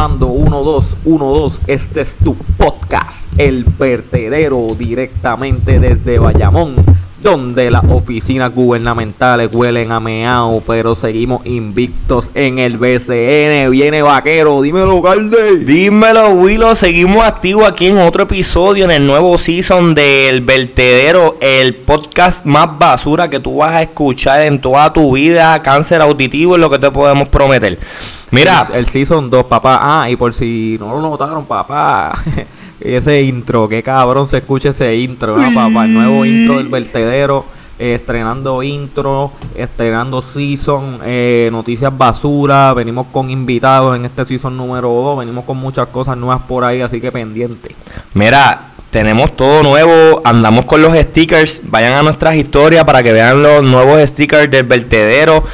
probando 1, 2, 1, 2. Este es tu podcast, El Vertedero, directamente desde Bayamón, donde las oficinas gubernamentales huelen a meao, pero seguimos invictos en el BCN. Viene vaquero, dímelo, Calde. Dímelo, Willow. Seguimos activos aquí en otro episodio, en el nuevo season del Vertedero, el podcast más basura que tú vas a escuchar en toda tu vida. Cáncer auditivo es lo que te podemos prometer. Mira, el Season 2, papá. Ah, y por si no lo notaron, papá. ese intro, qué cabrón se escucha ese intro, ¿no, papá? El nuevo intro del vertedero. eh, estrenando intro, estrenando season, eh, noticias basura, venimos con invitados en este season número 2, venimos con muchas cosas nuevas por ahí, así que pendiente. mira, tenemos todo nuevo. Andamos con los stickers. Vayan a nuestras historias para que vean los nuevos stickers del Vertedero.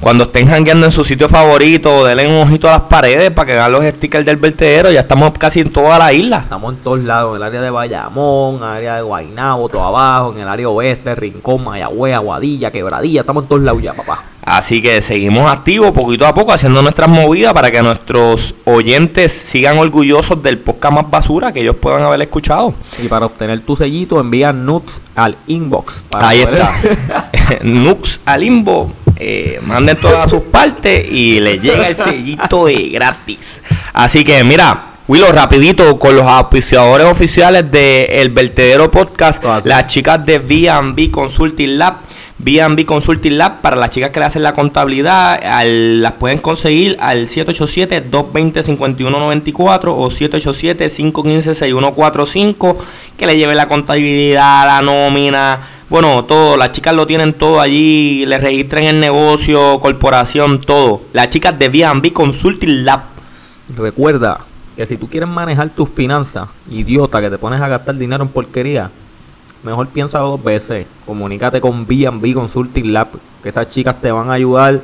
Cuando estén jangueando en su sitio favorito, denle un ojito a las paredes para que vean los stickers del Vertedero. Ya estamos casi en toda la isla. Estamos en todos lados, en el área de Bayamón, área de Guaynabo, todo abajo, en el área oeste, Rincón, Mayagüez, Aguadilla, Quebradilla, estamos en todos lados ya, papá. Así que seguimos activos poquito a poco haciendo nuestras movidas para que nuestros oyentes sigan orgullosos del podcast más basura que ellos puedan haber escuchado. Y para obtener tu sellito, envía nuts al inbox. Ahí poder- está. Nux al Limbo. Eh, manden todas sus partes y les llega el sellito de gratis. Así que mira, Willow, rapidito con los auspiciadores oficiales de El Vertedero Podcast, las chicas de B&B Consulting Lab. B&B Consulting Lab para las chicas que le hacen la contabilidad, las pueden conseguir al 787-220-5194 o 787-515-6145 que le lleve la contabilidad, la nómina, bueno, todo, las chicas lo tienen todo allí, le registran el negocio, corporación, todo. Las chicas de B&B Consulting Lab. Recuerda que si tú quieres manejar tus finanzas, idiota, que te pones a gastar dinero en porquería, mejor piensa dos veces. Comunícate con B&B Consulting Lab, que esas chicas te van a ayudar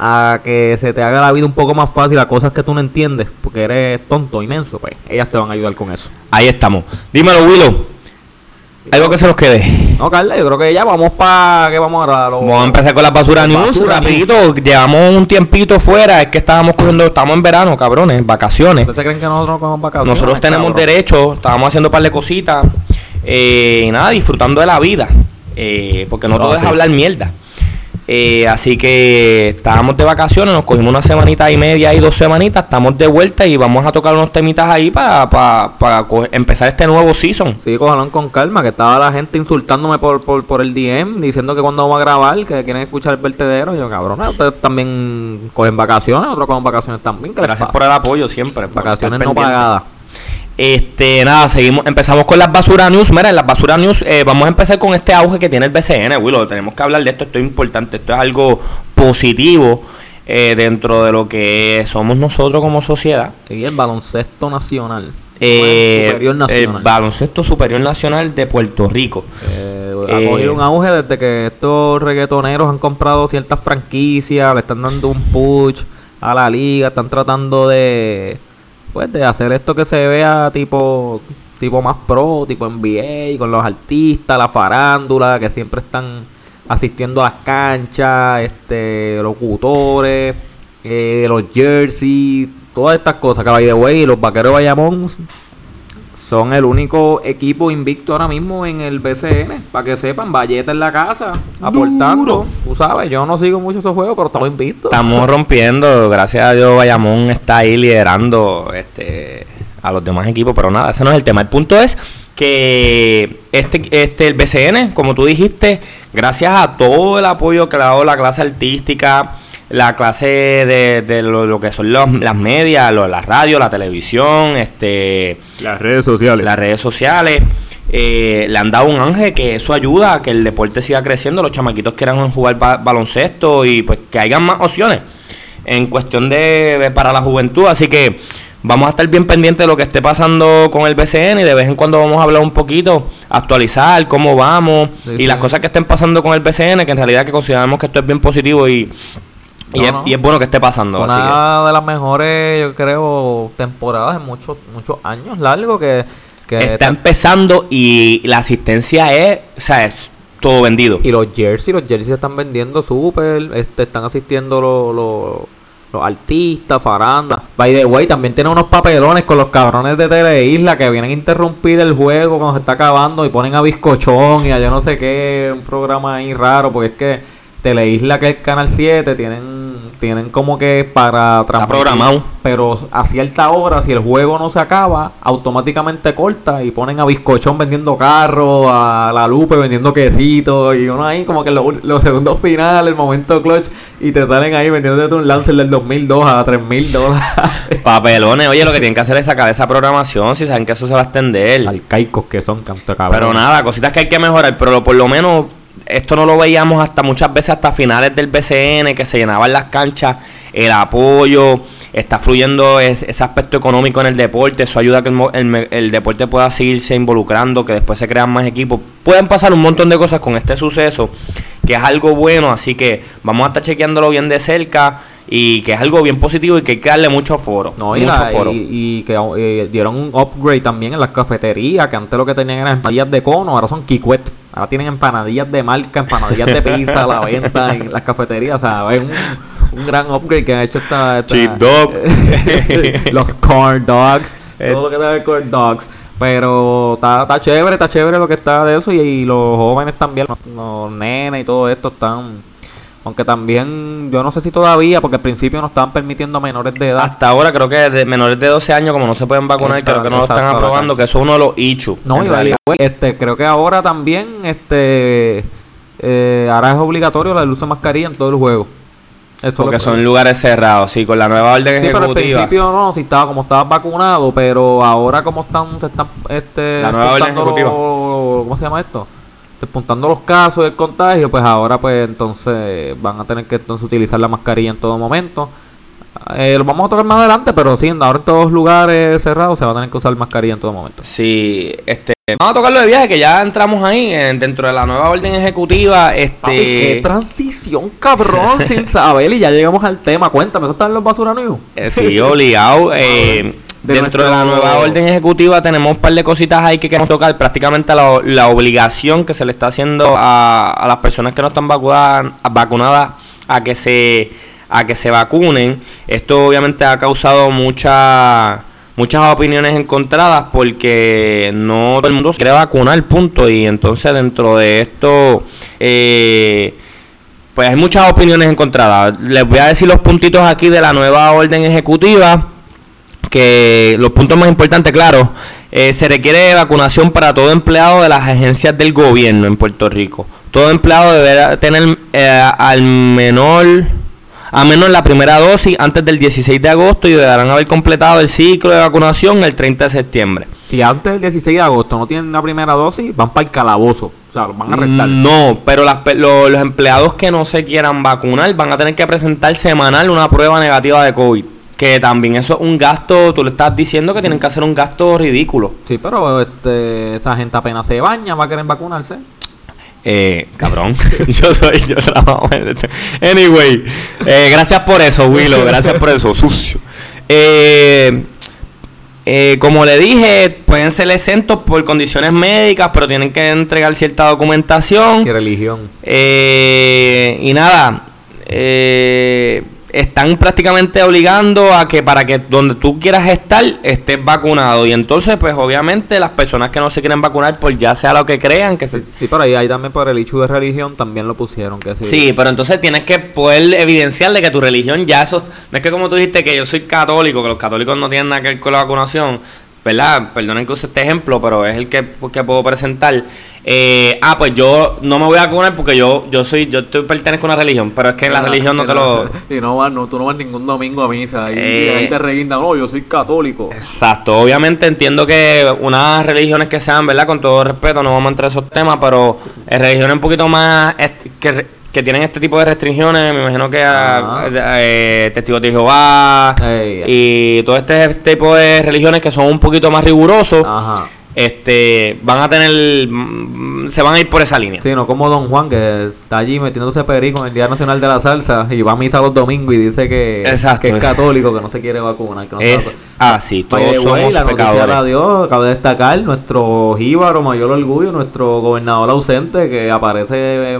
a que se te haga la vida un poco más fácil a cosas que tú no entiendes, porque eres tonto, inmenso, pues ellas te van a ayudar con eso. Ahí estamos. Dímelo, Willow. Algo que se nos quede. No, Carla, yo creo que ya vamos para que vamos a lo- Vamos a empezar con la basura Las news. basura rapidito, llevamos un tiempito fuera. Es que estábamos cogiendo, estamos en verano, cabrones, vacaciones. ¿Ustedes creen que nosotros no cogemos vacaciones? Nosotros tenemos cabrón? derecho, estábamos haciendo un par de cositas. Eh, y nada, disfrutando de la vida. eh, porque no No, todo es hablar mierda. Eh, así que estábamos de vacaciones, nos cogimos una semanita y media y dos semanitas, estamos de vuelta y vamos a tocar unos temitas ahí para empezar este nuevo season. Sí, cójanlo con calma, que estaba la gente insultándome por, por, por el DM, diciendo que cuando vamos a grabar, que quieren escuchar el vertedero. Y yo, cabrón, ustedes también cogen vacaciones, nosotros cogemos vacaciones también. ¿qué les Gracias por el apoyo siempre. por Vacaciones no pagadas. Este, nada, seguimos, empezamos con las basura news. Mira, en las basura news eh, vamos a empezar con este auge que tiene el BCN, Willow. Tenemos que hablar de esto, esto es importante, esto es algo positivo eh, dentro de lo que somos nosotros como sociedad. Y el baloncesto nacional. Eh, superior nacional. El baloncesto superior nacional de Puerto Rico. Eh, Eh, ha cogido un auge desde que estos reggaetoneros han comprado ciertas franquicias, le están dando un push a la liga, están tratando de pues de hacer esto que se vea tipo tipo más pro, tipo NBA, con los artistas, la farándula, que siempre están asistiendo a las canchas, este, locutores, eh, los jerseys, todas estas cosas, que by the way, los vaqueros de Bayamón son el único equipo invicto ahora mismo en el BCN. Para que sepan, Valleta en la casa, aportando. Duro. Tú sabes, yo no sigo mucho esos juegos, pero estamos invictos. Estamos rompiendo, gracias a Dios Bayamón está ahí liderando este a los demás equipos, pero nada, ese no es el tema. El punto es que este, este el BCN, como tú dijiste, gracias a todo el apoyo que le ha dado la clase artística, la clase de, de lo, lo que son los- las medias, lo- la radio, la televisión, este Las redes sociales. las redes sociales. eh, le han dado un ángel que eso ayuda a que el deporte siga creciendo, los chamaquitos quieran jugar ba- baloncesto y pues que hayan más opciones en cuestión de para la juventud. Así que vamos a estar bien pendientes de lo que esté pasando con el BCN y de vez en cuando vamos a hablar un poquito, actualizar cómo vamos Sí, y sí. las cosas que estén pasando con el BCN, que en realidad que consideramos que esto es bien positivo y, y, es, no. y es bueno que esté pasando. así que- Una de las mejores, yo creo, temporadas en muchos muchos años largos que, que está empezando y la asistencia es, o sea, es todo vendido. y los jerseys, los jerseys se están vendiendo súper, este, están asistiendo los, los, los artistas, faranda. By the way, también tiene unos papelones con los cabrones de Teleisla que vienen a interrumpir el juego cuando se está acabando y ponen a bizcochón y a yo no sé qué, un programa ahí raro, porque es que Teleisla, que es Canal 7, tienen tienen como que para Está programado. pero a cierta hora, si el juego no se acaba, automáticamente corta y ponen a Bizcochón vendiendo carros, a la Lupe vendiendo quesitos, y uno ahí como que los, los segundos finales, el momento clutch, y te salen ahí vendiéndote un Lancer del 2002 a 3000 dólares. Papelones, oye, lo que tienen que hacer es sacar esa programación si saben que eso se va a extender. Arcaicos que son, canto cabrón. Pero nada, cositas que hay que mejorar, pero por lo menos esto no lo veíamos hasta muchas veces hasta finales del BCN, que se llenaban las canchas, el apoyo, está fluyendo es- ese aspecto económico en el deporte, eso ayuda a que el, el el deporte pueda seguirse involucrando, que después se crean más equipos. Pueden pasar un montón de cosas con este suceso, que es algo bueno, así que vamos a estar chequeándolo bien de cerca y que es algo bien positivo y que hay que darle mucho foro. No, y, mucho la- foro. y, y que eh, dieron un upgrade también en las cafeterías, que antes lo que tenían eran empanadillas de cono, ahora son Kikwet. Ahora tienen empanadillas de marca, empanadillas de pizza a la venta en las cafeterías. O sea, es un, un gran upgrade que ha hecho esta... esta- Cheap dog. los corn dogs. Eh. todo lo que tenga corn dogs. Pero está, está chévere, está chévere lo que está de eso. Y, y los jóvenes también, los, los nenes y todo esto están... Aunque también, yo no sé si todavía, porque al principio no estaban permitiendo a menores de edad. Hasta ahora creo que de menores de 12 años, como no se pueden vacunar, Está- creo que no lo están aprobando, que eso es uno de los issues. No, y vale, igual, este, creo que ahora también, este, eh, ahora es obligatorio la luz de mascarilla en todo el juego. Porque son lugares cerrados, sí, con la nueva orden Sí, pero al ejecutiva. principio no, si estaba como estabas vacunado, pero ahora como están, se están, este, La nueva orden despuntando ejecutiva. los- ¿cómo se llama esto? Despuntando los casos del contagio, pues ahora pues entonces van a tener que entonces utilizar la mascarilla en todo momento. Eh, lo vamos a tocar más adelante, pero sí, ahora en todos lugares cerrados se va a tener que usar mascarilla en todo momento. Sí, este, vamos a tocarlo de viaje, que ya entramos ahí, eh, dentro de la nueva orden ejecutiva, Papi, qué este... transición, cabrón, sin saber. Y ya llegamos al tema. Cuéntame, ¿eso está en los basura news? eh, sí, obligado. eh, De dentro de la nueva orden ejecutiva tenemos un par de cositas ahí que queremos tocar. Prácticamente la, la obligación que se le está haciendo a, a las personas que no están vacunadas, vacunadas a que se a que se vacunen. Esto obviamente ha causado mucha, muchas opiniones encontradas porque no todo el mundo se quiere vacunar, punto. Y entonces dentro de esto... Eh, pues hay muchas opiniones encontradas. Les voy a decir los puntitos aquí de la nueva orden ejecutiva. Que los puntos más importantes, claro, eh, se requiere vacunación para todo empleado de las agencias del gobierno en Puerto Rico. Todo empleado deberá tener eh, al menor, a menos la primera dosis antes del 16 de agosto y deberán haber completado el ciclo de vacunación el 30 de septiembre. Si antes del 16 de agosto no tienen la primera dosis, van para el calabozo. O sea, los van a arrestar. No, pero las pe- lo- los empleados que no se quieran vacunar van a tener que presentar semanal una prueba negativa de COVID. Que también eso es un gasto, tú le estás diciendo que tienen que hacer un gasto ridículo. Sí, pero este, esa gente apenas se baña, va a querer vacunarse. Eh, cabrón, yo soy, yo trabajo en este- Anyway, eh, gracias por eso, Willow, gracias por eso, sucio. Eh, eh, como le dije, pueden ser exentos por condiciones médicas, pero tienen que entregar cierta documentación. Y religión. Eh, y nada, eh, están prácticamente obligando a que para que donde tú quieras estar estés vacunado. Y entonces, pues obviamente las personas que no se quieren vacunar, por ya sea lo que crean, que se... Sí, pero ahí, ahí también por el hecho de religión también lo pusieron. Que sí. Sí, pero entonces tienes que poder evidenciar de que tu religión ya eso... No es que como tú dijiste que yo soy católico, que los católicos no tienen nada que ver con la vacunación, ¿verdad? Perdonen que use este ejemplo, pero es el que, que puedo presentar. Eh, ah, pues yo no me voy a vacunar porque yo yo soy yo estoy, pertenezco a una religión, pero es que en la Ah, religión no te lo... Y no vas, no, tú no vas ningún domingo a misa. Y Eh. ahí te reguindan, no, yo soy católico. Exacto, obviamente entiendo que unas religiones que sean, ¿verdad? Con todo respeto, no vamos a entrar en esos temas, pero eh, religiones un poquito más que, que tienen este tipo de restricciones, me imagino que ah, Ajá. eh, testigos de Jehová Ey. y todo este tipo de religiones que son un poquito más rigurosos, Ajá. Este, van a tener, mm, se van a ir por esa línea. Sí, no como Don Juan, que está allí metiéndose perico en el Día Nacional de la Salsa y va a misa los domingos y dice que, Exacto. que es católico, que no se quiere vacunar. Que no Es así, By todos way, somos la noticia pecadores. la dio, cabe destacar, nuestro jíbaro mayor orgullo, nuestro gobernador ausente, que aparece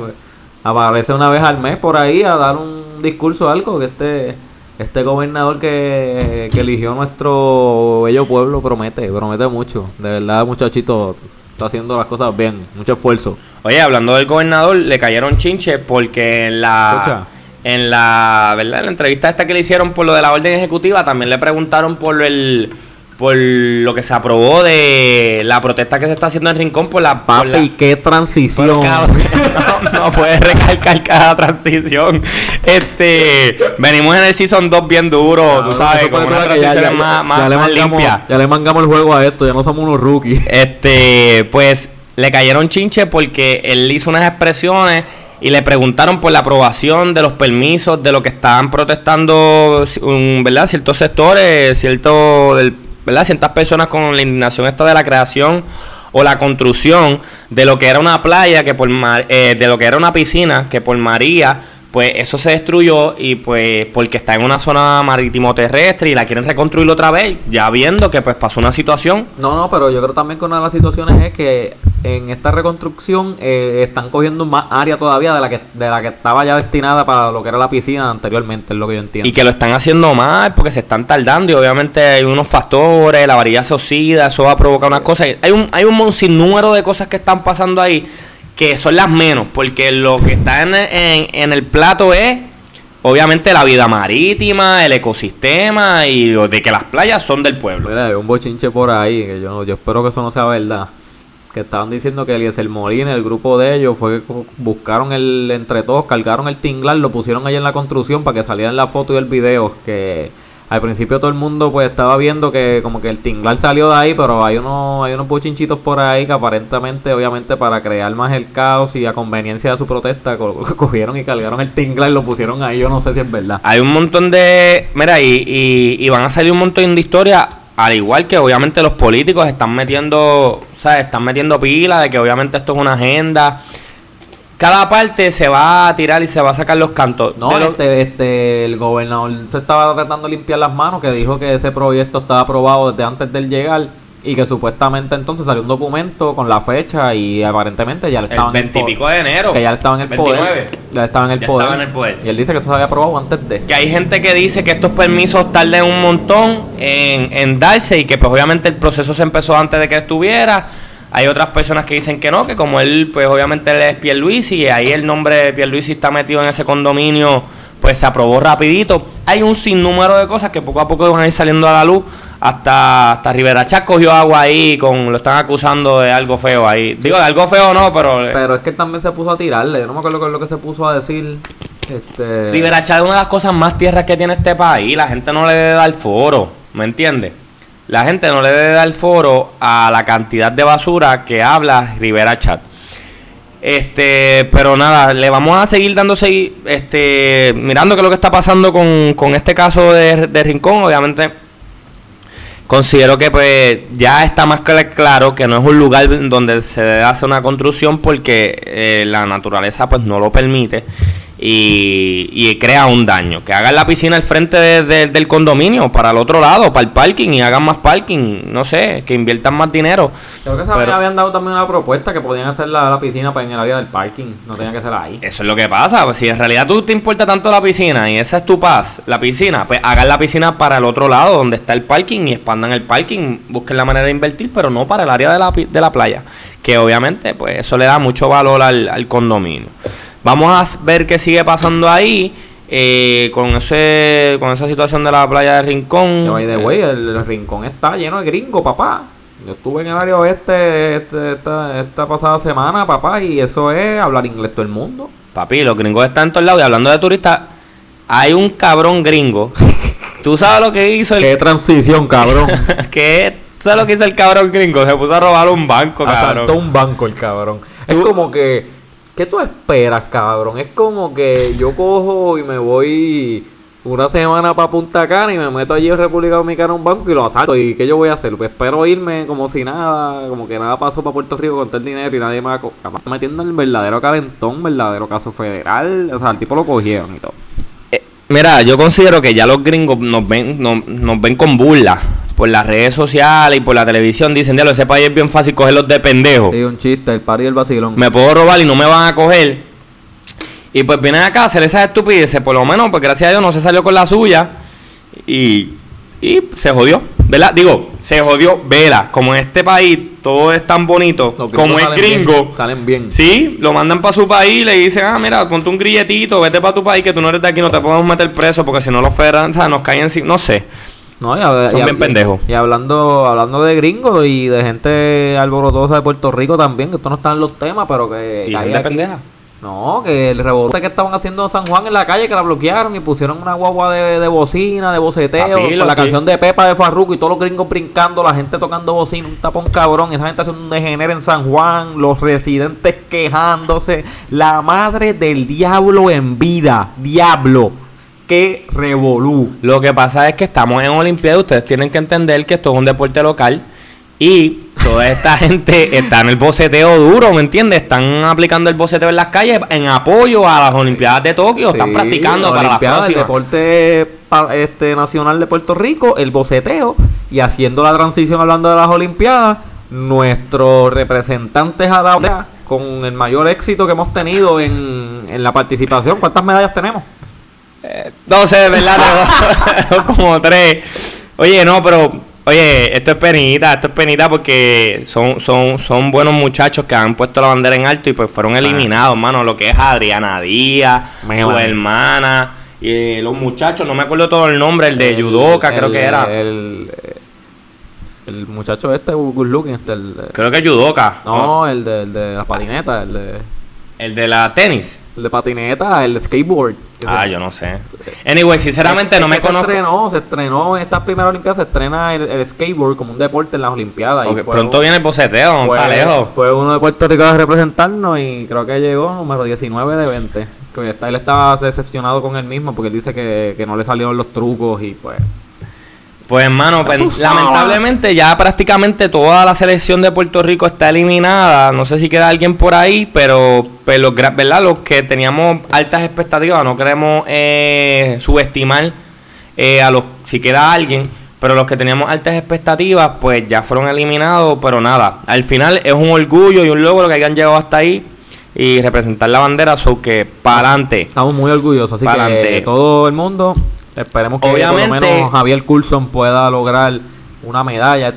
aparece una vez al mes por ahí a dar un discurso o algo, que este Este gobernador que, que eligió nuestro bello pueblo promete, promete mucho. De verdad, muchachito, está haciendo las cosas bien, mucho esfuerzo. Oye, hablando del gobernador, le cayeron chinches porque en la Escucha. en la, ¿verdad? En la entrevista esta que le hicieron por lo de la orden ejecutiva, también le preguntaron por el por lo que se aprobó de la protesta que se está haciendo en Rincón por la por la- Papi, qué transición. No, no puedes recalcar cada transición. Este, venimos en el season 2 bien duro, tú sabes, puede una ya- transición ya- más, ya más, le más mangamos- limpia. Ya le mangamos el juego a esto, ya no somos unos rookies. Este, pues le cayeron chinche porque él hizo unas expresiones y le preguntaron por la aprobación de los permisos de lo que estaban protestando, ¿verdad? Ciertos sectores, cierto, del- ¿verdad? Ciertas personas con la indignación esta de la creación o la construcción de lo que era una playa que por Mar- eh, de lo que era una piscina que por María pues eso se destruyó y pues porque está en una zona marítimo terrestre y la quieren reconstruir otra vez ya viendo que pues pasó una situación No, no, pero yo creo también que una de las situaciones es que en esta reconstrucción eh, están cogiendo más área todavía de la que de la que estaba ya destinada para lo que era la piscina anteriormente, es lo que yo entiendo. Y que lo están haciendo mal porque se están tardando y obviamente hay unos factores, la varilla se oxida, eso va a provocar unas cosas. Hay un, hay un sinnúmero de cosas que están pasando ahí que son las menos, porque lo que está en, en- en el plato es obviamente la vida marítima, el ecosistema y lo de que las playas son del pueblo. Mira, hay un bochinche por ahí, que yo, yo espero que eso no sea verdad. Que estaban diciendo que Eliezer Molina, el grupo de ellos, fue que buscaron el, entre todos, cargaron el tinglar, lo pusieron ahí en la construcción para que saliera en la foto y el video. Que al principio todo el mundo pues estaba viendo que como que el tinglar salió de ahí, pero hay unos, hay unos bochinchitos por ahí que aparentemente, obviamente, para crear más el caos y a conveniencia de su protesta, co- cogieron y cargaron el tinglar y lo pusieron ahí. Yo no sé si es verdad. Hay un montón de. Mira, y, y, y van a salir un montón de historias. Al igual que obviamente los políticos están metiendo. ¿Sabes? Están metiendo pila de que obviamente esto es una agenda. Cada parte se va a tirar y se va a sacar los cantos. No, este, este, el gobernador se estaba tratando de limpiar las manos, que dijo que ese proyecto estaba aprobado desde antes del llegar y que supuestamente entonces salió un documento con la fecha y aparentemente ya le el estaban en 20 y pico de enero. que ya le estaba en el 29. poder, ya estaba en el Ya poder. estaba en el poder. Y él dice que eso se había aprobado antes de. Que hay gente que dice que estos permisos tarden un montón en, en darse y que pues obviamente el proceso se empezó antes de que estuviera. Hay otras personas que dicen que no, que como él, pues obviamente él es Pierluisi y ahí el nombre de Pierluisi está metido en ese condominio, pues se aprobó rapidito. Hay un sinnúmero de cosas que poco a poco van a ir saliendo a la luz. Hasta, hasta Rivera cogió agua ahí, con lo están acusando de algo feo ahí. Digo, de algo feo no, pero... Pero es que también se puso a tirarle, yo no me acuerdo qué es lo que se puso a decir. Este, Rivera es una de las cosas más tierras que tiene este país. La gente no le debe dar foro, ¿me entiendes? La gente no le debe dar foro a la cantidad de basura que habla Rivera Chat. Este, pero nada, le vamos a seguir dando este, mirando qué es lo que está pasando con, con este caso de, de Rincón. Obviamente, considero que pues ya está más cl- claro que no es un lugar donde se debe hacer una construcción porque eh, la naturaleza pues no lo permite y, y crea un daño. Que hagan la piscina al frente de- de- del condominio, para el otro lado, para el parking y hagan más parking, no sé, que inviertan más dinero. Creo que se Pero- habían dado también una propuesta que podían hacer la, la piscina para en el área del parking, no tenía que ser ahí. Eso es lo que pasa. Pues si en realidad tú te importa tanto la piscina y esa es tu paz, la piscina, pues hagan la piscina para el otro lado donde está el parking y expandan el parking. Busquen la manera de invertir, pero no para el área de la, de la playa. Que obviamente, pues eso le da mucho valor al, al condominio. Vamos a ver qué sigue pasando ahí eh, con ese con esa situación de la playa de Rincón. Que Eh, way, el, el rincón está lleno de gringos, papá. Yo estuve en el área oeste este- esta, esta pasada semana, papá, y eso es hablar inglés todo el mundo. Papi, los gringos están en todos lados. Y hablando de turistas, hay un cabrón gringo. ¿Tú sabes lo que hizo el Qué transición, cabrón. ¿Qué? ¿Sabes lo que hizo el cabrón gringo? Se puso a robar un banco, Asaltó cabrón. un banco el cabrón. Es Tú- como que, ¿qué tú esperas, cabrón? Es como que yo cojo y me voy una semana para Punta Cana y me meto allí en República Dominicana a un banco y lo asalto. ¿Y qué yo voy a hacer? Pues espero irme como si nada, como que nada pasó para Puerto Rico con todo el dinero y nadie me va a metiendo el verdadero calentón, verdadero caso federal. O sea, el tipo lo cogieron y todo. Eh, mira, yo considero que ya los gringos nos ven, nos, nos ven con burla. Por las redes sociales y por la televisión. Dicen, diablo, ese país es bien fácil cogerlos de pendejo. Sí, un chiste, el par y el vacilón. Me puedo robar y no me van a coger. Y pues vienen acá a hacer esas estupideces. Por lo menos, pues gracias a Dios no se salió con la suya. y, y se jodió, ¿verdad? Digo, se jodió, vela, como en este país todo es tan bonito, como es gringo, bien, salen bien. Sí, lo mandan para su país, le dicen, ah, mira, ponte un grilletito, vete para tu país, que tú no eres de aquí, no te podemos meter preso, porque si no los federales, o sea, nos caen no sé. No, y Son y bien pendejos. Y hablando, hablando de gringos y de gente alborotosa de Puerto Rico también, que esto no está en los temas, pero que... Y gente aquí- pendeja. No, que el revolucionario que estaban haciendo en San Juan en la calle, que la bloquearon y pusieron una guagua de, de bocina, de boceteo, Papi, con la que- canción de Pepa de Farruko y todos los gringos brincando, la gente tocando bocina, un tapón cabrón, esa gente haciendo un degenere en San Juan, los residentes quejándose, la madre del diablo en vida, diablo, que revolú. Lo que pasa es que estamos en Olimpiada, ustedes tienen que entender que esto es un deporte local y toda esta gente está en el boceteo duro, ¿me entiendes? Están aplicando el boceteo en las calles en apoyo a las Olimpiadas de Tokio, están practicando la para las Olimpiada, el próximas. deporte este, nacional de Puerto Rico, el boceteo, y haciendo la transición hablando de las Olimpiadas, nuestros representantes a la con el mayor éxito que hemos tenido en, en la participación. ¿Cuántas medallas tenemos? No sé, ¿verdad? Tengo como tres. Oye, no, pero, oye, esto es penita, esto es penita porque son, son, son buenos muchachos que han puesto la bandera en alto y pues fueron eliminados, mano. Lo que es Adriana Díaz, su hermana, y los muchachos, no me acuerdo todo el nombre, el de Yudoka, creo el- que era. El, el muchacho este, good looking, este, el, Creo que Yudoka. no, el de, el de la patineta, el de, El de la tenis. El de patineta, el de skateboard. Ah, yo no sé. Anyway, sinceramente Es no me se conozco. Estrenó, se estrenó en estas primeras Olimpiadas, se estrena el, el skateboard como un deporte en las Olimpiadas. y pronto un- viene el boceteo, no fue, está lejos. fue uno de Puerto Rico a representarnos y creo que llegó número 19 de 20. Que está, él estaba decepcionado con él mismo porque él dice que, que no le salieron los trucos y pues... Pues hermano, pues, lamentablemente ya prácticamente toda la selección de Puerto Rico está eliminada. No sé si queda alguien por ahí, pero, pero los, gra- ¿verdad? los que teníamos altas expectativas, no queremos eh, subestimar eh, a los si queda alguien, pero los que teníamos altas expectativas, pues ya fueron eliminados, pero nada. Al final es un orgullo y un logro que hayan llegado hasta ahí y representar la bandera, so que para adelante. Estamos muy orgullosos, así Pa'lante. que todo el mundo, esperemos que Obviamente- por lo menos Javier Coulson pueda lograr una medalla.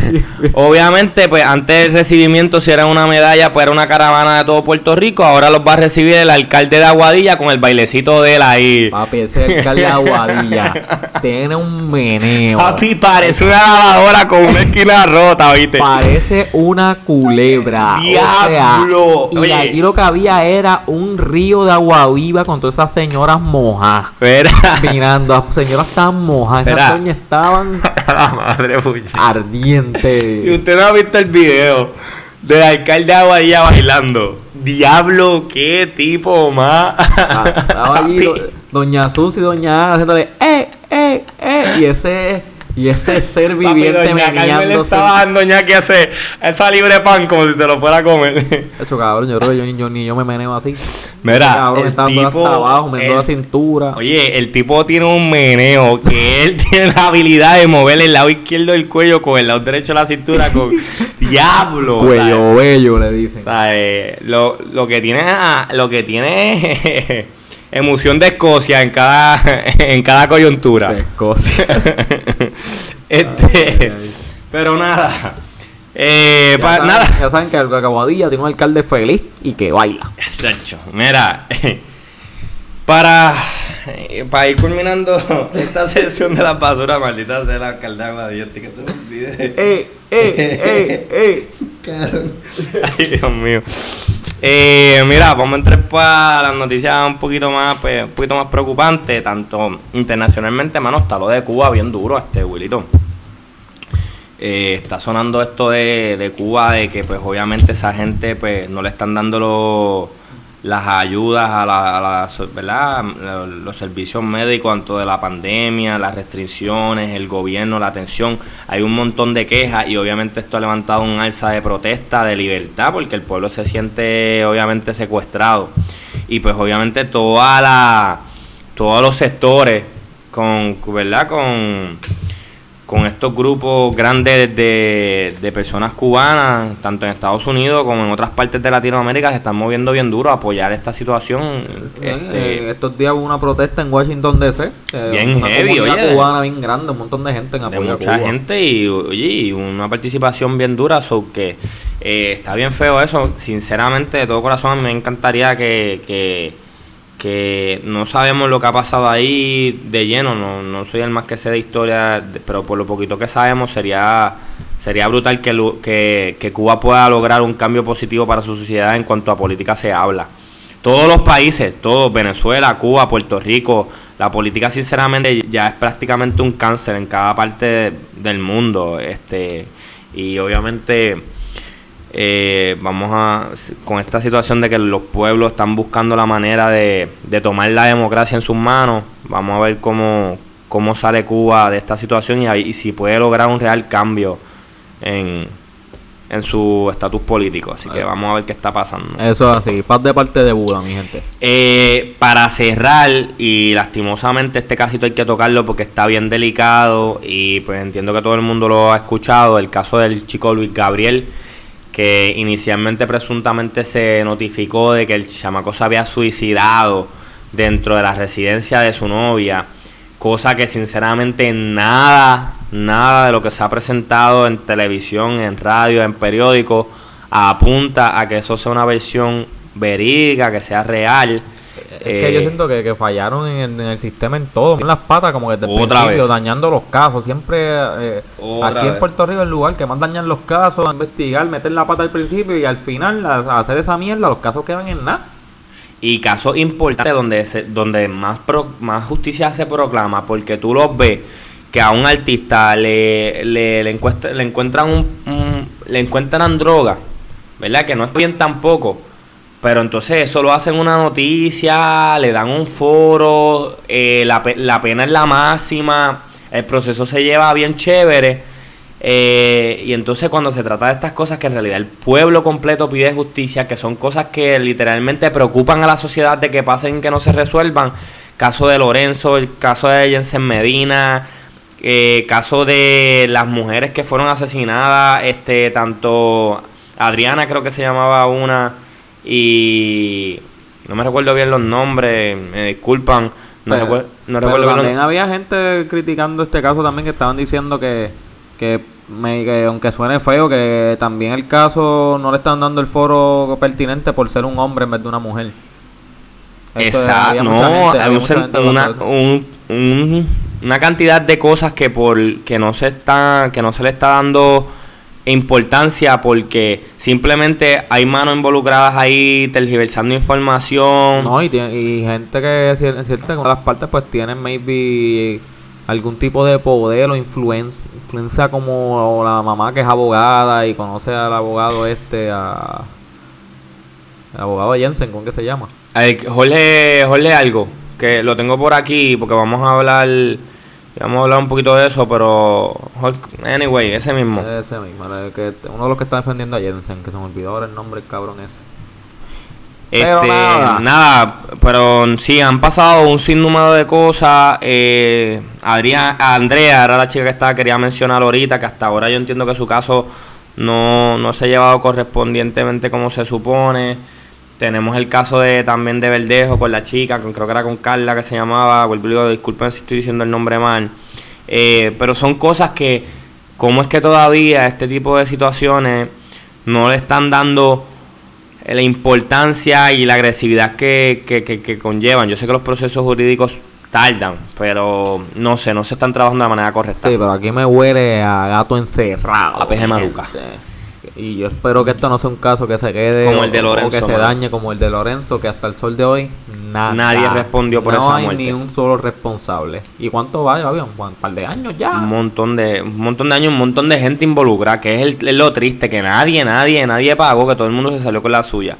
Obviamente, pues antes del recibimiento, si era una medalla, pues era una caravana de todo Puerto Rico. Ahora los va a recibir el alcalde de Aguadilla con el bailecito de él ahí. Papi, ese alcalde de Aguadilla tiene un meneo. Papi, parece una lavadora con una esquina rota, ¿viste? Parece una culebra. O Diablo. sea, y allí lo que había era un río de agua viva con todas esas señoras mojas. Mirando, las señoras estaban mojas. Esas estaban pucha. Si usted no ha visto el video del alcalde de Aguadilla bailando, diablo, qué tipo más. Ah, Estaba allí Papi. do- doña Susi y doña Ana haciéndole ¡eh, eh, eh! Y ese, y ese ser Papi, viviente doña Carmen le meneándose. estaba dando hace esa libre pan como si se lo fuera a comer. Eso cabrón, yo creo que yo, ni- yo ni yo me meneo así. Mira, cabrón el tipo- hasta abajo, me el- la cintura. Oye, el tipo tiene un meneo que él tiene la habilidad de mover el lado izquierdo del cuello con el lado derecho de la cintura con diablo. Cuello bello, le dicen. O sea, eh, lo, lo que tiene ah, lo que tiene emoción de Escocia en cada en cada coyuntura. De Escocia. este, Ay, ay. pero nada. Eh, Ya pa- saben- nada. Ya saben que el Aguadilla tiene un alcalde feliz y que baila. Chacho, mira, para, eh, para ir culminando esta sesión de la basura, maldita sea la alcaldía de Aguadilla, que se me olvide. ¡Eh, eh, eh, eh! Ay, Dios mío. Eh, mira, vamos a entrar para las noticias un poquito más, pues, un poquito más preocupantes, tanto internacionalmente, mano, está lo de Cuba bien duro, este Wilito. Eh, está sonando esto de, de Cuba, de que pues obviamente esa gente pues no le están dando lo- las ayudas a, la, a la- ¿verdad? Los servicios médicos tanto de la pandemia, las restricciones, el gobierno, la atención. Hay un montón de quejas y obviamente esto ha levantado un alza de protesta, de libertad, porque el pueblo se siente obviamente secuestrado. Y pues obviamente toda la, todos los sectores con, ¿verdad? Con con estos grupos grandes de, de, personas cubanas, tanto en Estados Unidos como en otras partes de Latinoamérica, se están moviendo bien duro a apoyar esta situación. Este, estos días hubo una protesta en Washington DC. bien una heavy, oye. cubana bien grande, un montón de gente en apoyo De mucha gente y, oye, una participación bien dura, so que eh, está bien feo eso. Sinceramente, de todo corazón, me encantaría que, que que no sabemos lo que ha pasado ahí de lleno, no, no soy el más que sé de historia, pero por lo poquito que sabemos sería sería brutal que, que, Cuba pueda lograr un cambio positivo para su sociedad en cuanto a política se habla. Todos los países, todos, Venezuela, Cuba, Puerto Rico, la política sinceramente ya es prácticamente un cáncer en cada parte del mundo. este Y obviamente eh, vamos a, con esta situación de que los pueblos están buscando la manera de, tomar la democracia en sus manos, vamos a ver cómo, cómo sale Cuba de esta situación y, si puede lograr un real cambio en, en su estatus político. Así que vamos a ver qué está pasando. Eso es así, paz de parte de Buda, mi gente. Eh, para cerrar, y lastimosamente este casito hay que tocarlo porque está bien delicado y pues entiendo que todo el mundo lo ha escuchado, el caso del chico Luis Gabriel que inicialmente presuntamente se notificó de que el chamaco se había suicidado dentro de la residencia de su novia, cosa que sinceramente nada, nada de lo que se ha presentado en televisión, en radio, en periódicos, apunta a que eso sea una versión verídica, que sea real. Es que yo eh, siento que, fallaron en el, sistema en todo. En las patas, como que desde el principio, dañando los casos. Siempre eh, aquí en Puerto Rico, el lugar que más dañan los casos, investigar, meter la pata al principio y al final hacer esa mierda, los casos quedan en nada. Y casos importantes donde donde más más justicia se proclama, porque tú los ves que a un artista le, le, le, encuentran un, le encuentran droga, ¿verdad? Que no es bien tampoco pero entonces eso lo hacen una noticia, le dan un foro, eh, la, la, pena es la máxima, el proceso se lleva bien chévere. Eh, y entonces cuando se trata de estas cosas que en realidad el pueblo completo pide justicia, que son cosas que literalmente preocupan a la sociedad de que pasen que no se resuelvan, caso de Lorenzo, el caso de Jensen Medina, eh, caso de las mujeres que fueron asesinadas, este tanto Adriana creo que se llamaba una, y no me recuerdo bien los nombres, me disculpan. No, recuerdo, no recuerdo también había gente criticando este caso también que estaban diciendo que, que, me, aunque suene feo, que también el caso no le están dando el foro pertinente por ser un hombre en vez de una mujer. Exacto, no, hay una, un, una cantidad de cosas que por que no se está, que no se le está dando importancia porque simplemente hay manos involucradas ahí tergiversando información. No, y, y gente que en ciertas las partes pues tienen maybe algún tipo de poder o influencia, influencia como la mamá que es abogada y conoce al abogado este, a... El abogado Jensen, ¿cómo que se llama? Jorge, Jorge algo, que lo tengo por aquí porque vamos a hablar Vamos a hablar un poquito de eso, pero. Anyway, ese mismo. Ese mismo, que, uno de los que está defendiendo a Jensen, que se me olvidó ahora el nombre, el cabrón ese. Este, pero nada. pero sí, han pasado un sinnúmero de cosas. Eh, Adrián, Andrea era la chica que estaba, quería mencionar ahorita, que hasta ahora yo entiendo que su caso no, no se ha llevado correspondientemente como se supone. Tenemos el caso de también de Verdejo con la chica, con, creo que era con Carla que se llamaba, vuelvo disculpen si estoy diciendo el nombre mal. Eh, pero son cosas que, ¿cómo es que todavía este tipo de situaciones no le están dando la importancia y la agresividad que, que, que, conllevan? Yo sé que los procesos jurídicos tardan, pero no sé, no se están trabajando de la manera correcta. Sí, pero aquí me huele a gato encerrado. A peje maruca. Y yo espero que esto no sea un caso que se quede como el de Lorenzo, o que se dañe como el de Lorenzo, que hasta el sol de hoy nadie respondió por esa muerte. No hay ni un solo responsable. ¿Y cuánto va? Había un par de años ya. Un montón de un montón de años, un montón de gente involucrada, que es, el, lo triste, que nadie, nadie, nadie pagó, que todo el mundo se salió con la suya.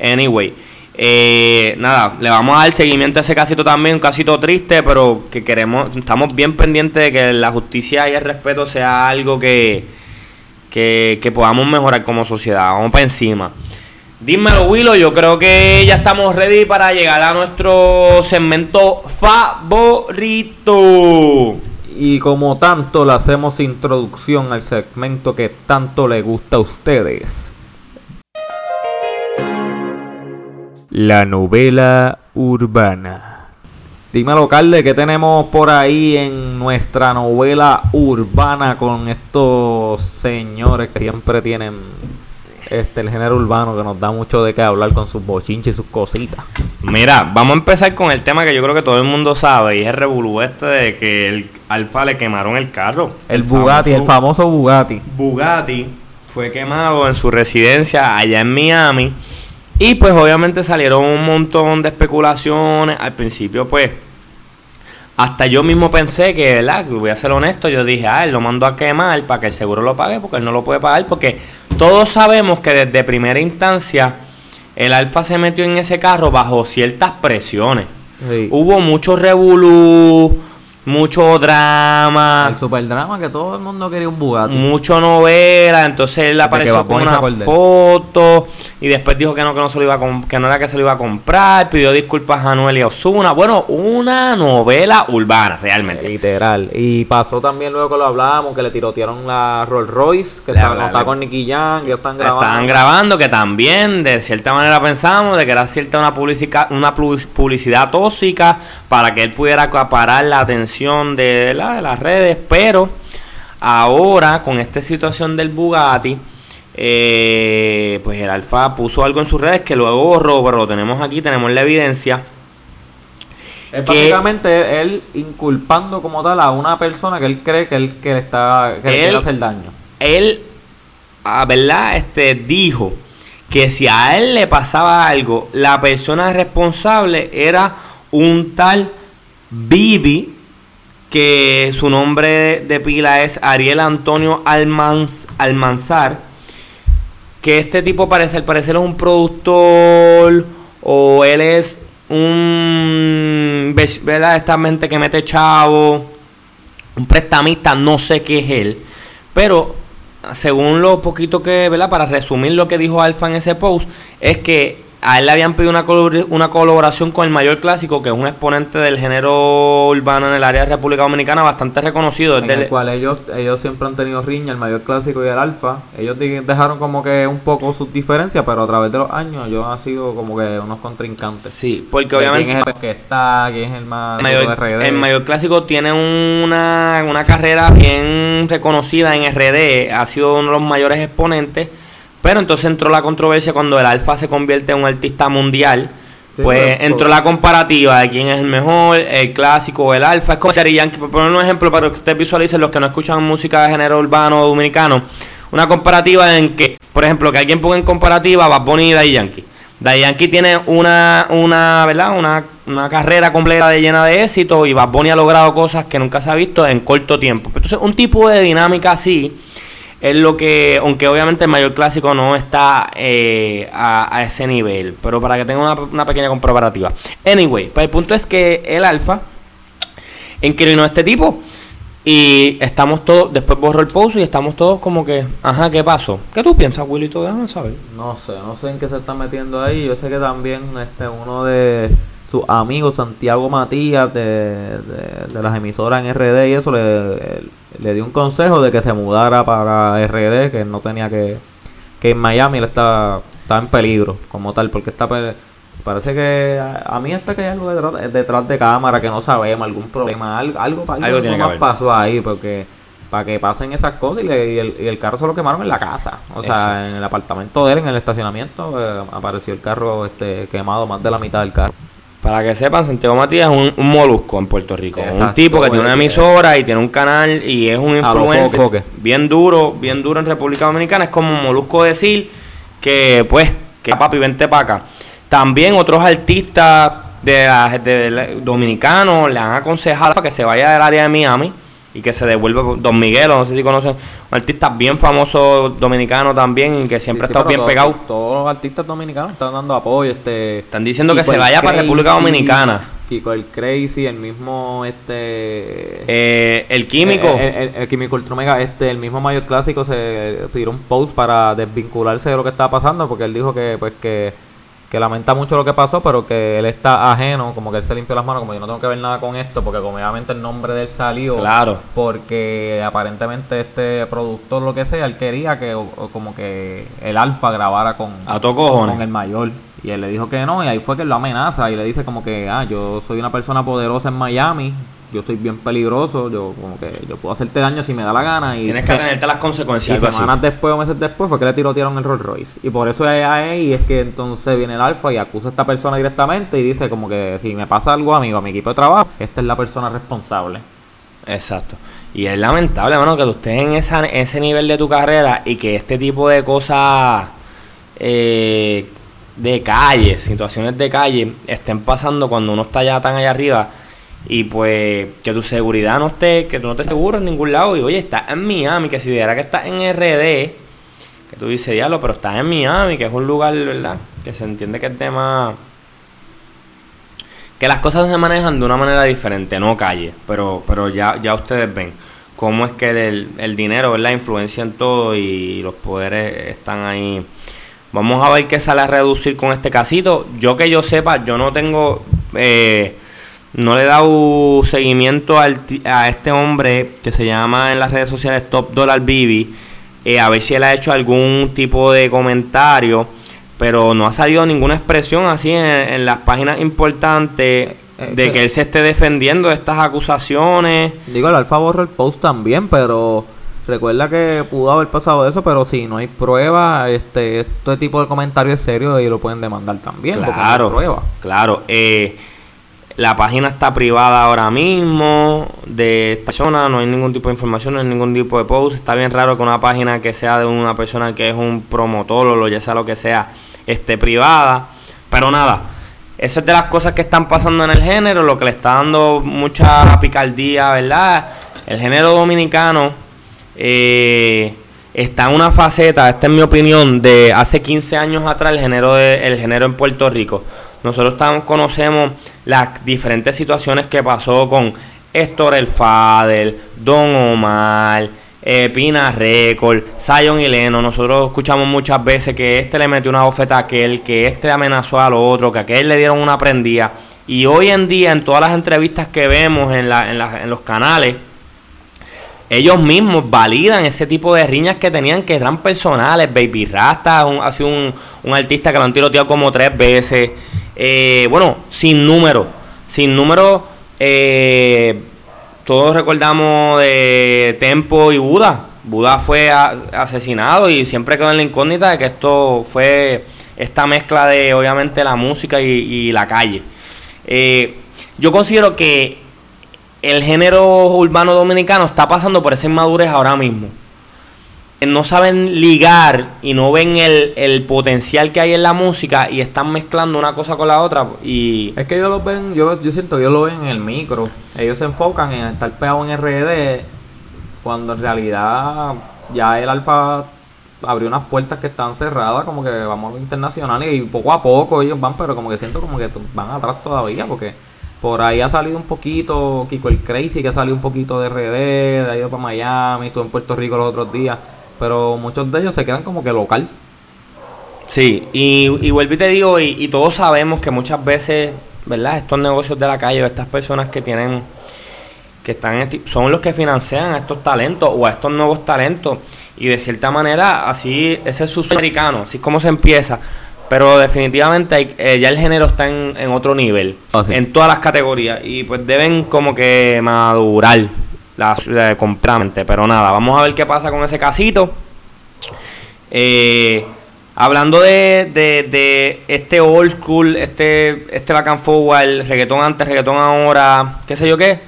Anyway, eh, nada, le vamos a dar seguimiento a ese casito también, un casito triste, pero que queremos, estamos bien pendientes de que la justicia y el respeto sea algo que que, podamos mejorar como sociedad. Vamos para encima. Dímelo, Willow. Yo creo que ya estamos ready para llegar a nuestro segmento favorito. Y como tanto le hacemos introducción al segmento que tanto le gusta a ustedes. La novela urbana. Dímelo, Carle, ¿qué tenemos por ahí en nuestra novela urbana con estos señores que siempre tienen este el género urbano que nos da mucho de qué hablar con sus bochinches y sus cositas? Mira, vamos a empezar con el tema que yo creo que todo el mundo sabe y es el revolú este de que el Alfa le quemaron el carro. El, Bugatti, el famoso Bugatti. Bugatti fue quemado en su residencia allá en Miami. Y pues obviamente salieron un montón de especulaciones. Al principio pues hasta yo mismo pensé que, ¿verdad? voy a ser honesto, yo dije, ah, él lo mando a quemar para que el seguro lo pague porque él no lo puede pagar porque todos sabemos que desde primera instancia el Alfa se metió en ese carro bajo ciertas presiones. Hubo mucho revolú mucho drama. El super drama que todo el mundo quería un Bugatti. Mucho novela, entonces él apareció con una foto y después dijo que no, que no se lo iba a que no era que se lo iba a comprar, pidió disculpas a Noel y Osuna. Bueno, una novela urbana, realmente. Literal. Y pasó también luego que lo hablábamos, que le tirotearon la Rolls Royce, que estaba, con Nicky Young, que están grabando. Estaban grabando, que también de cierta manera pensamos de que era cierta una publicidad, una publicidad tóxica para que él pudiera acaparar la atención de, la, de las redes, pero ahora con esta situación del Bugatti, eh, pues el Alfa puso algo en sus redes que luego borró, pero lo tenemos aquí, tenemos la evidencia. Es básicamente él inculpando como tal a una persona que él cree que él que le está que quiere hacer daño. Él, a verdad, este dijo que si a él le pasaba algo, la persona responsable era un tal Bibi que su nombre de pila es Ariel Antonio Almanz, Almanzar, que este tipo parece, al parecer es un productor o él es un, ¿verdad? Esta mente que mete chavo, un prestamista, no sé qué es él, pero según lo poquito que, ¿verdad? Para resumir lo que dijo Alfa en ese post, es que a él le habían pedido una, una colaboración con el Mayor Clásico, que es un exponente del género urbano en el área de República Dominicana bastante reconocido. En el cual ellos, ellos siempre han tenido riña, el Mayor Clásico y el Alfa. Ellos dejaron como que un poco sus diferencias, pero a través de los años ellos han sido como que unos contrincantes. Sí, porque obviamente... ¿Quién es el que está? ¿Quién es el más... Mayor, el Mayor Clásico tiene una, una carrera bien reconocida en RD, ha sido uno de los mayores exponentes pero entonces entró la controversia cuando el Alfa se convierte en un artista mundial. pues entró la comparativa de quién es el mejor, el clásico o el alfa. Es como Yankee, por poner un ejemplo para que ustedes visualicen los que no escuchan música de género urbano dominicano. Una comparativa en que, por ejemplo, que alguien ponga en comparativa Bad Bunny y Daddy Yankee. Daddy Yankee tiene una, una, ¿verdad? Una, una carrera completa de llena de éxito y Bad Bunny ha logrado cosas que nunca se ha visto en corto tiempo. Entonces, un tipo de dinámica así es lo que, aunque obviamente el mayor clásico no está eh, a, ese nivel, pero para que tenga una, una, pequeña comparativa. Anyway, pues el punto es que el alfa a este tipo y estamos todos, después borró el post y estamos todos como que, ajá, ¿qué pasó? ¿Qué tú piensas, Willito? Déjame saber. No sé, no sé en qué se está metiendo ahí. Yo sé que también este uno de sus amigos, Santiago Matías, de, de, las emisoras en RD y eso, le le dio un consejo de que se mudara para RD, que no tenía que, que en Miami él está, está en peligro como tal, porque está parece que a, mí está que hay algo detrás, detrás, de cámara que no sabemos, algún problema, algo, algo, algo, más pasó ahí, porque para que pasen esas cosas y, el, y, el, carro se lo quemaron en la casa, o sea, en el apartamento de él, en el estacionamiento, eh, apareció el carro este quemado más de la mitad del carro. Para que sepan, Santiago Matías es un, molusco en Puerto Rico. un tipo que tiene una emisora y tiene un canal y es un influencer bien duro, bien duro en República Dominicana. Es como un molusco decir que, pues, que papi, vente para acá. También otros artistas de, dominicanos le han aconsejado que se vaya del área de Miami y que se devuelva Don Miguel, no sé si conocen, un artista bien famoso dominicano también y que siempre ha estado bien pegado. Todos los artistas dominicanos están dando apoyo. este Están diciendo que se vaya para República Dominicana. Kiko el Crazy, el mismo este eh, el químico el, químico Ultromega, este el mismo mayor clásico se tiró un post para desvincularse de lo que estaba pasando porque él dijo que pues que que lamenta mucho lo que pasó, pero que él está ajeno, como que él se limpió las manos, como yo no tengo que ver nada con esto, porque obviamente el nombre de él salió, Claro. porque aparentemente este productor, lo que sea, él quería que o- o como que el alfa grabara con, A con el mayor. Y él le dijo que no, y ahí fue que él lo amenaza y le dice como que, ah, yo soy una persona poderosa en Miami, yo soy bien peligroso, yo como que yo puedo hacerte daño si me da la gana. Y Tienes que a las y consecuencias, así. semanas después o meses después fue que le tirotearon el Rolls Royce. Y por eso es ahí es que entonces viene el alfa y acusa a esta persona directamente y dice como que si me pasa algo a mí o a mi equipo de trabajo, esta es la persona responsable. Exacto. Y es lamentable, mano, que tú estés en esa, ese nivel de tu carrera y que este tipo de cosas eh, de calle, situaciones de calle, estén pasando cuando uno está ya tan allá arriba y pues que tu seguridad no esté, que tú no estés seguro en ningún lado y oye, estás en Miami, que si dijera que estás en RD, que tú dices, diablo, pero estás en Miami, que es un lugar, ¿verdad? Que se entiende que el tema que las cosas se manejan de una manera diferente, no calle, pero, pero ya, ya ustedes ven cómo es que el, el dinero, la influencia en todo y los poderes están ahí. Vamos a ver qué sale a reducir con este casito. Yo que yo sepa, yo no tengo, eh, no le he dado seguimiento al a este hombre que se llama en las redes sociales Top Dollar Bibi, eh, a ver si él ha hecho algún tipo de comentario pero no ha salido ninguna expresión así en, en las páginas importantes Eh, eh, de que- él se esté defendiendo de estas acusaciones. Digo, el alfa borró el post también, pero recuerda que pudo haber pasado eso, pero si no hay prueba, este, este tipo de comentarios es serio y lo pueden demandar también. porque no hay Claro, prueba. claro. eh, la página está privada ahora mismo de esta persona, no hay ningún tipo de información, no hay ningún tipo de post. Está bien raro que una página que sea de una persona que es un promotor o lo ya sea lo que sea, esté privada. Pero nada, eso es de las cosas que están pasando en el género, lo que le está dando mucha picardía, ¿verdad? El género dominicano eh, está en una faceta, esta es mi opinión, de hace 15 años atrás el género, de- el género en Puerto Rico. Nosotros conocemos las diferentes situaciones que pasó con Héctor El Fader, Don Omar, eh, Pina Record, Zion y Leno. Nosotros escuchamos muchas veces que este le metió una bofeta a aquel, que este amenazó al otro, que aquel le dieron una prendida. Y hoy en día, en todas las entrevistas que vemos en los canales, ellos mismos validan ese tipo de riñas que tenían que eran personales. Baby Rasta un, ha sido un, un artista que lo han tiroteado como tres veces. Eh, bueno, sin número. Sin número. eh, todos recordamos de Tempo y Buda. Buda fue asesinado y siempre quedó en la incógnita de que esto fue esta mezcla de obviamente la música y, y la calle. Eh, yo considero que el género urbano dominicano está pasando por esa inmadurez ahora mismo. No saben ligar y no ven el, el potencial que hay en la música y están mezclando una cosa con la otra. Y Es que ellos lo ven, yo, yo siento que ellos lo ven en el micro. Ellos se enfocan en estar pegados en RD cuando en realidad ya el alfa abrió unas puertas que están cerradas, como que vamos a lo internacional y poco a poco ellos van, pero como que siento como que van atrás todavía, porque por ahí ha salido un poquito Kiko el Crazy, que ha salido un poquito de RD, ha ido para Miami, estuvo en Puerto Rico los otros días, pero muchos de ellos se quedan como que local. Sí, y, y vuelvo y te digo, y, y todos sabemos que muchas veces, ¿verdad? Estos negocios de la calle o estas personas que tienen, que están, en este- son los que financian a estos talentos o a estos nuevos talentos. Y de cierta manera, así, ese es su sueño americano, así es como se empieza. Pero definitivamente hay- eh, ya el género está en, en otro nivel, Ah, sí. en todas las categorías. Y pues deben como que madurar la, la completamente. Pero nada, vamos a ver qué pasa con ese casito. Eh, hablando de, de, este old school, este, este back and forward, reggaetón antes, reggaetón ahora, qué sé yo qué,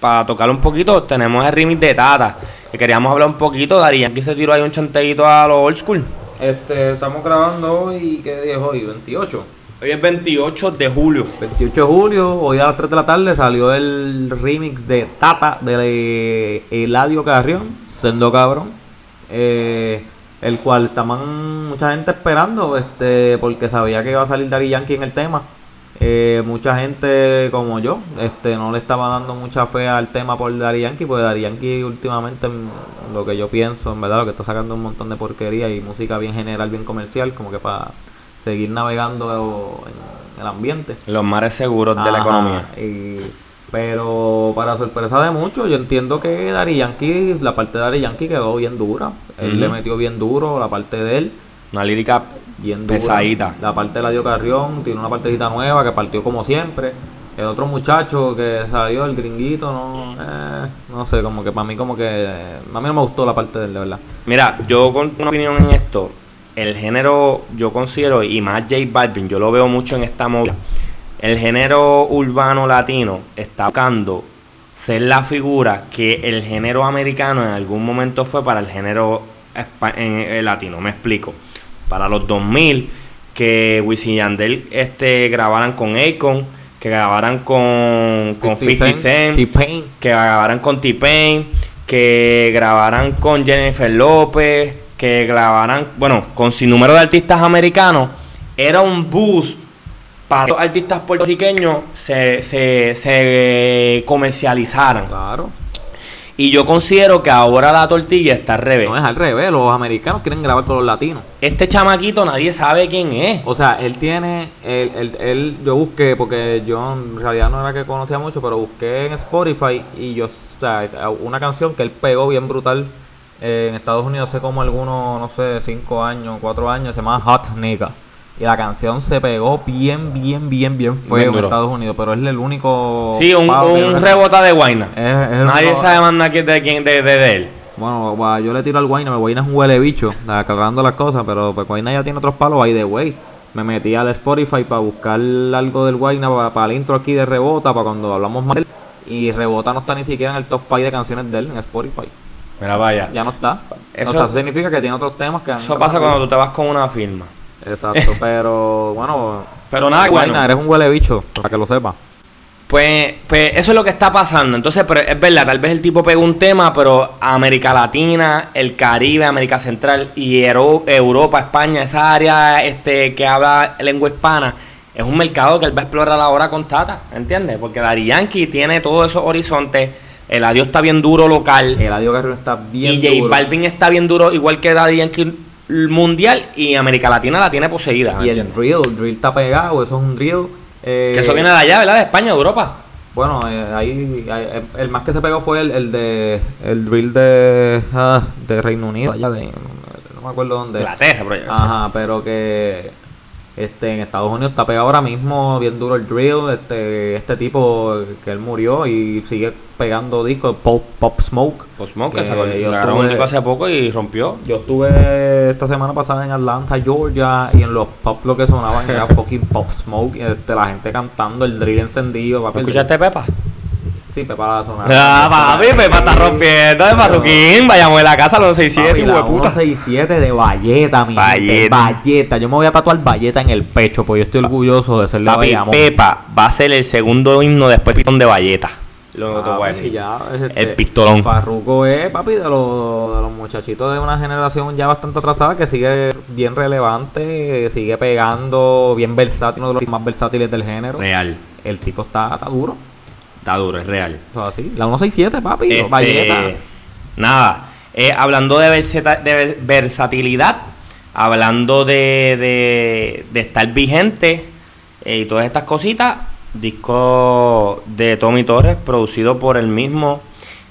para tocar un poquito, tenemos el remix de Tata, que queríamos hablar un poquito, Darían que se tiró ahí un chanteíto a lo old school. Este, estamos grabando hoy, ¿qué día es hoy? 28. Hoy es 28 de julio. 28 de julio, hoy a las 3 de la tarde salió el remix de Tata de Eladio Carrión, Sendo Cabrón, eh, el cual estaban mucha gente esperando, este, porque sabía que iba a salir Daddy Yankee en el tema. Eh, mucha gente como yo, este, no le estaba dando mucha fe al tema por Daddy Yankee, porque Daddy Yankee últimamente, lo que yo pienso, en verdad, lo que está sacando un montón de porquería y música bien general, bien comercial, como que para seguir navegando en el ambiente. Los mares seguros de la economía. y- pero para sorpresa de muchos, yo entiendo que Dari Yankee, la parte de Dari Yankee quedó bien dura. Él le metió bien duro la parte de él, Una lírica bien dura. pesadita. La parte de la dio Carrión, tiene una partecita nueva que partió como siempre. El otro muchacho que salió, el gringuito, no, eh, no sé, como que para mí como que a mí no me gustó la parte de él, de verdad. Mira, yo con una opinión en esto, el género, yo considero, y más J Balvin, yo lo veo mucho en esta movida, el género urbano latino está buscando ser la figura que el género americano en algún momento fue para el género eh, latino. Me explico. Para los 2000, que Wisin Yandel este, grabaran con Akon, que grabaran con, con 50 Cent, que grabaran con T-Pain, que grabaran con Jennifer López, que grabaran, bueno, con sin número de artistas americanos, era un boost para que los artistas puertorriqueños se, se, se comercializaran. Claro. Y yo considero que ahora la tortilla está al revés. No es al revés, los americanos quieren grabar con los latinos. Este chamaquito nadie sabe quién es. O sea, él tiene, él, él, él- yo busqué, porque yo en realidad no era que conocía mucho, pero busqué en Spotify y yo, o sea, una canción que él pegó bien brutal eh, en Estados Unidos hace como algunos, no sé, cinco años, cuatro años, se llama Hot Nigga. Y la canción se pegó bien, bien, bien, bien feo Bien en. Estados Unidos, pero es el único... Sí, un, un rebota de Guayna. Es- es el Nadie único- sabe más nada de quién de, de, de él. Bueno, yo le tiro al Guayna, el Guayna es un huele bicho, aclarando las cosas, pero pues Guayna ya tiene otros palos ahí de way. Me metí al Spotify para buscar algo del Guayna para, el intro aquí de Rebota, para cuando hablamos más de él. Y Rebota no está ni siquiera en el top 5 de canciones de él en Spotify. Mira, vaya. Ya no está. Eso- o sea, eso significa que tiene otros temas que han Eso pasa cuando tú te vas con una firma. Exacto, pero bueno. Pero nada, bueno. eres un huele bicho, para que lo sepa. Pues, pues eso es lo que está pasando. Entonces, pero es verdad, tal vez el tipo pegó un tema, pero América Latina, el Caribe, América Central y Euro- Europa, España, esa área este, que habla lengua hispana, es un mercado que él va a explorar ahora con Tata, ¿entiendes? Porque Dari Yankee tiene todos esos horizontes, el adiós está bien duro local, El Adiós Carrión está bien y J duro. Balvin está bien duro, igual que Dari Yankee mundial, y América Latina la tiene poseída. Y el drill, el drill está pegado, eso es un drill. eh, Que eso viene de allá, ¿verdad? De España, de Europa. Bueno, eh, ahí, ahí- el más que se pegó fue el, el de el drill de, ah, de Reino Unido, allá de no me acuerdo dónde. Inglaterra, pero. Ajá, pero que este en Estados Unidos está pegado ahora mismo bien duro el drill, este este tipo que él murió y sigue pegando discos Pop Pop Smoke. Pues Smoke, que que sacó, un disco hace poco y rompió. Yo estuve esta semana pasada en Atlanta, Georgia, y en los pop lo que sonaban era fucking Pop Smoke, y este, la gente cantando, el drill encendido, papi. ¿No el escuchaste Pepa? Sí, Pepa la sonaba. Ah, papi, Pepa está rompiendo de Marroquín. Vayamos de la casa a los 67, Papi, hijo de puta. 167 de Valleta, mi. Valleta. Valleta. Yo me voy a tatuar Valleta en el pecho, porque yo estoy orgulloso de ser de Papi, Bayamón. Pepa va a ser el segundo himno después Pitón de Valleta. Lo que te voy a decir. ya, este, El pistolón. Farruko es, papi, de los, de los muchachitos de una generación ya bastante atrasada que sigue bien relevante, sigue pegando, bien versátil, uno de los más versátiles del género. Real. El tipo está, está duro. Está duro, es real. La 167, papi, Este, Valleta. nada, eh, hablando de, verseta- de versatilidad, hablando de, de, de estar vigente eh, y todas estas cositas, disco de Tommy Torres, producido por el mismo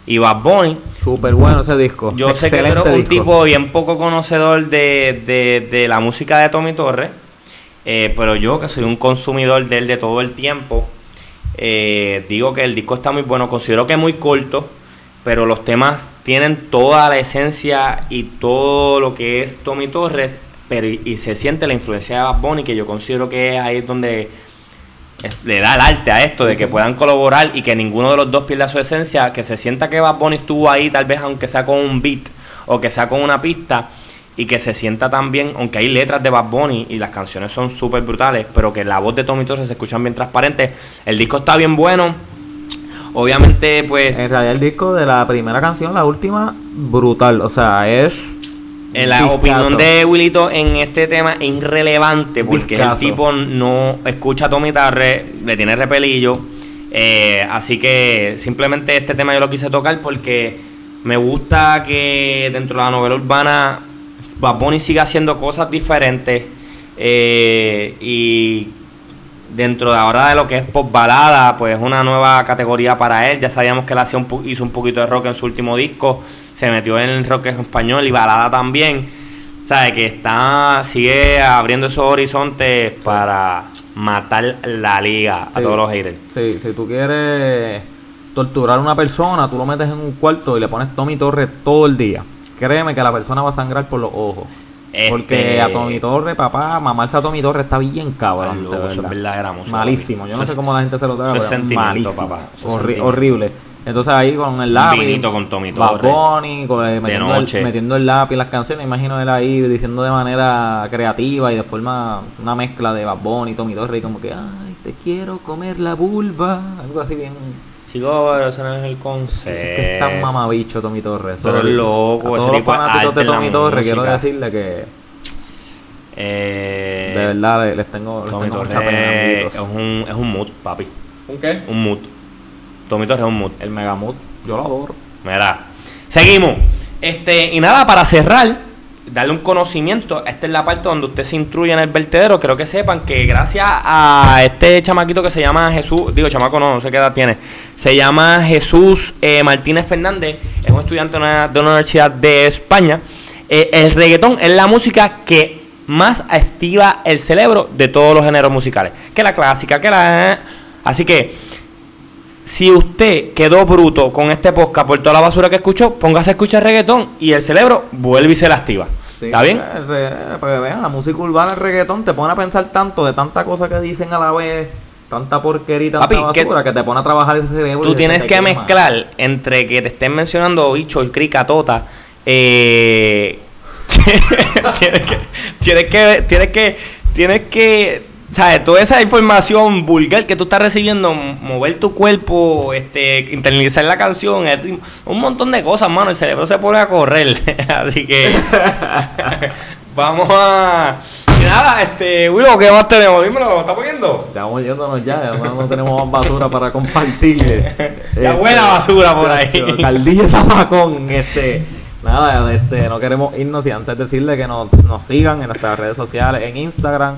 y Bad Bunny. Súper bueno ese disco. Yo sé que tú eres un disco. tipo bien poco conocedor de, de- de la música de Tommy Torres, eh, pero yo que soy un consumidor de él de todo el tiempo, eh, digo que el disco está muy bueno, considero que es muy corto, pero los temas tienen toda la esencia y todo lo que es Tommy Torres, pero y, se siente la influencia de Bad Bunny, que yo considero que es ahí donde le da el arte a esto, de que puedan colaborar y que ninguno de los dos pierda su esencia, que se sienta que Bad Bunny estuvo ahí tal vez aunque sea con un beat o que sea con una pista y que se sienta también, aunque hay letras de Bad Bunny y las canciones son súper brutales, pero que la voz de Tommy Torres se escuchan bien transparente, el disco está bien bueno, obviamente pues En realidad el disco de la primera canción, la última, brutal. O sea, es... En la discazo. opinión de Wilito en este tema es irrelevante porque el tipo no escucha a Tommy Tarre, le tiene repelillo. eh, así que simplemente este tema yo lo quise tocar porque me gusta que dentro de la novela urbana Bad Bunny siga haciendo cosas diferentes Eh, y dentro de ahora de lo que es pop balada, pues una nueva categoría para él. Ya sabíamos que él hacía un hizo un poquito de rock en su último disco, se metió en el rock español y balada también. sabe que está sigue abriendo esos horizontes para matar la liga a todos los haters. Sí, si tú quieres torturar a una persona, tú lo metes en un cuarto y le pones Tommy Torres todo el día. Créeme que la persona va a sangrar por los ojos. Porque este, a Tommy Torre, papá, mamarse a Tommy Torre está bien cabrón. eso es verdadera Malísimo. Yo no sé cómo la gente se lo da. Eso es sentimiento, papá. horrible. Entonces ahí con el lápiz. Vinito con Tommy Torre. Eh, metiendo, el, metiendo el lápiz las canciones. Imagino él ahí diciendo de manera creativa y de forma una mezcla de Bad Bunny, Tommy Torre y como que, ay, te quiero comer la vulva. Algo así bien Chico, pero ese no es el concepto. Es que es tan mamabicho Tommy Torres. Pero es loco, a todos los fanáticos de Tommy Torres quiero decirle que. Eh, de verdad les, tengo, les Tommy Torres es un, es un mood, papi. ¿Un qué? Un mood. Tommy Torres es un mood. El mega mood. Yo lo adoro. Mira. Seguimos. Este, y nada, para cerrar, darle un conocimiento. Esta es la parte donde usted se instruye en el vertedero. Creo que sepan que gracias a este chamaquito que se llama Jesús, digo chamaco no, no sé qué edad tiene, se llama Jesús eh, Martínez Fernández, es un estudiante de una, universidad de España. Eh, el reggaetón es la música que más activa el cerebro de todos los géneros musicales. Que la clásica, que la... Así que si usted quedó bruto con este podcast por toda la basura que escuchó, póngase a escuchar reggaetón y el cerebro vuelve y se la activa. ¿Está bien? Porque vean, la música urbana, el reggaetón, te pone a pensar tanto de tanta cosa que dicen a la vez, tanta porquería tanta basura, que, te pone a trabajar ese cerebro. Tú tienes que mezclar entre que te estén mencionando bicho, el crica, tota, eh, tienes que, tienes que, tienes que, tienes que ¿sabes? Toda esa información vulgar que tú estás recibiendo, mover tu cuerpo, este, internalizar la canción, un montón de cosas, mano. El cerebro se pone a correr. Así que vamos a. Y nada, este, Willow, ¿qué más tenemos? Dímelo, ¿estamos yendo? Estamos yéndonos ya, no tenemos más basura para compartir. la buena basura por ahí. Caldilla Zamacón, este. Nada, este, no queremos irnos y antes decirle que nos, nos sigan en nuestras redes sociales, en Instagram,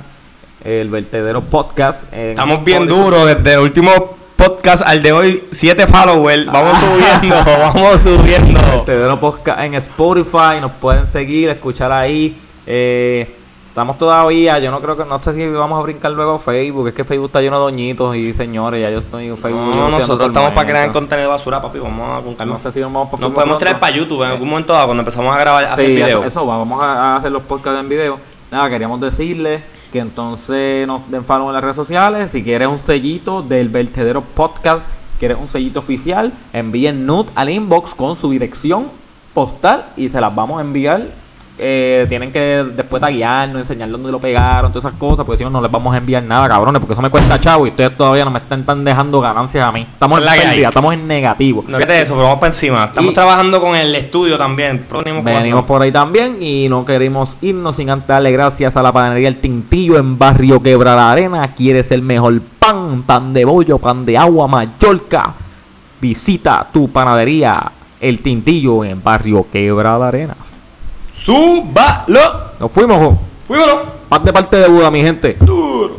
el Vertedero Podcast. Estamos bien duros, desde el último podcast al de hoy, 7 followers. Vamos ah. subiendo, vamos subiendo. Vertedero Podcast en Spotify, nos pueden seguir, escuchar ahí. Eh, estamos todavía, yo no creo que, no sé si vamos a brincar luego Facebook, es que Facebook está lleno de doñitos y señores, ya yo estoy en Facebook. No, nosotros estamos para crear contenido basura, papi, vamos a con No sé si vamos para Nos podemos traer para YouTube en algún momento cuando empezamos a grabar, a hacer video. Eso, vamos a hacer los podcasts en video. Nada, queríamos decirles que entonces nos den follow en las redes sociales. Si quieres un sellito del Vertedero Podcast, quieres un sellito oficial, envíen nude al inbox con su dirección postal y se las vamos a enviar eh, tienen que después taguearnos, enseñar dónde lo pegaron, todas esas cosas, porque si no, no les vamos a enviar nada, cabrones, porque eso me cuesta chavo y ustedes todavía no me están, dejando ganancias a mí. Estamos en pérdida, estamos en negativo. No fíjate eso, pero vamos para encima. Estamos trabajando con el estudio también. Venimos, por ahí también y no queremos irnos sin antes darle gracias a la panadería El Tintillo en Barrio Quebrada Arena. Quieres el mejor pan, pan de bollo, pan de agua, Mallorca. Visita tu panadería El Tintillo en Barrio Quebrada Arena. ¡Súbalo! Nos fuimos, Fuimos. Parte de parte de Buda, mi gente. Duro.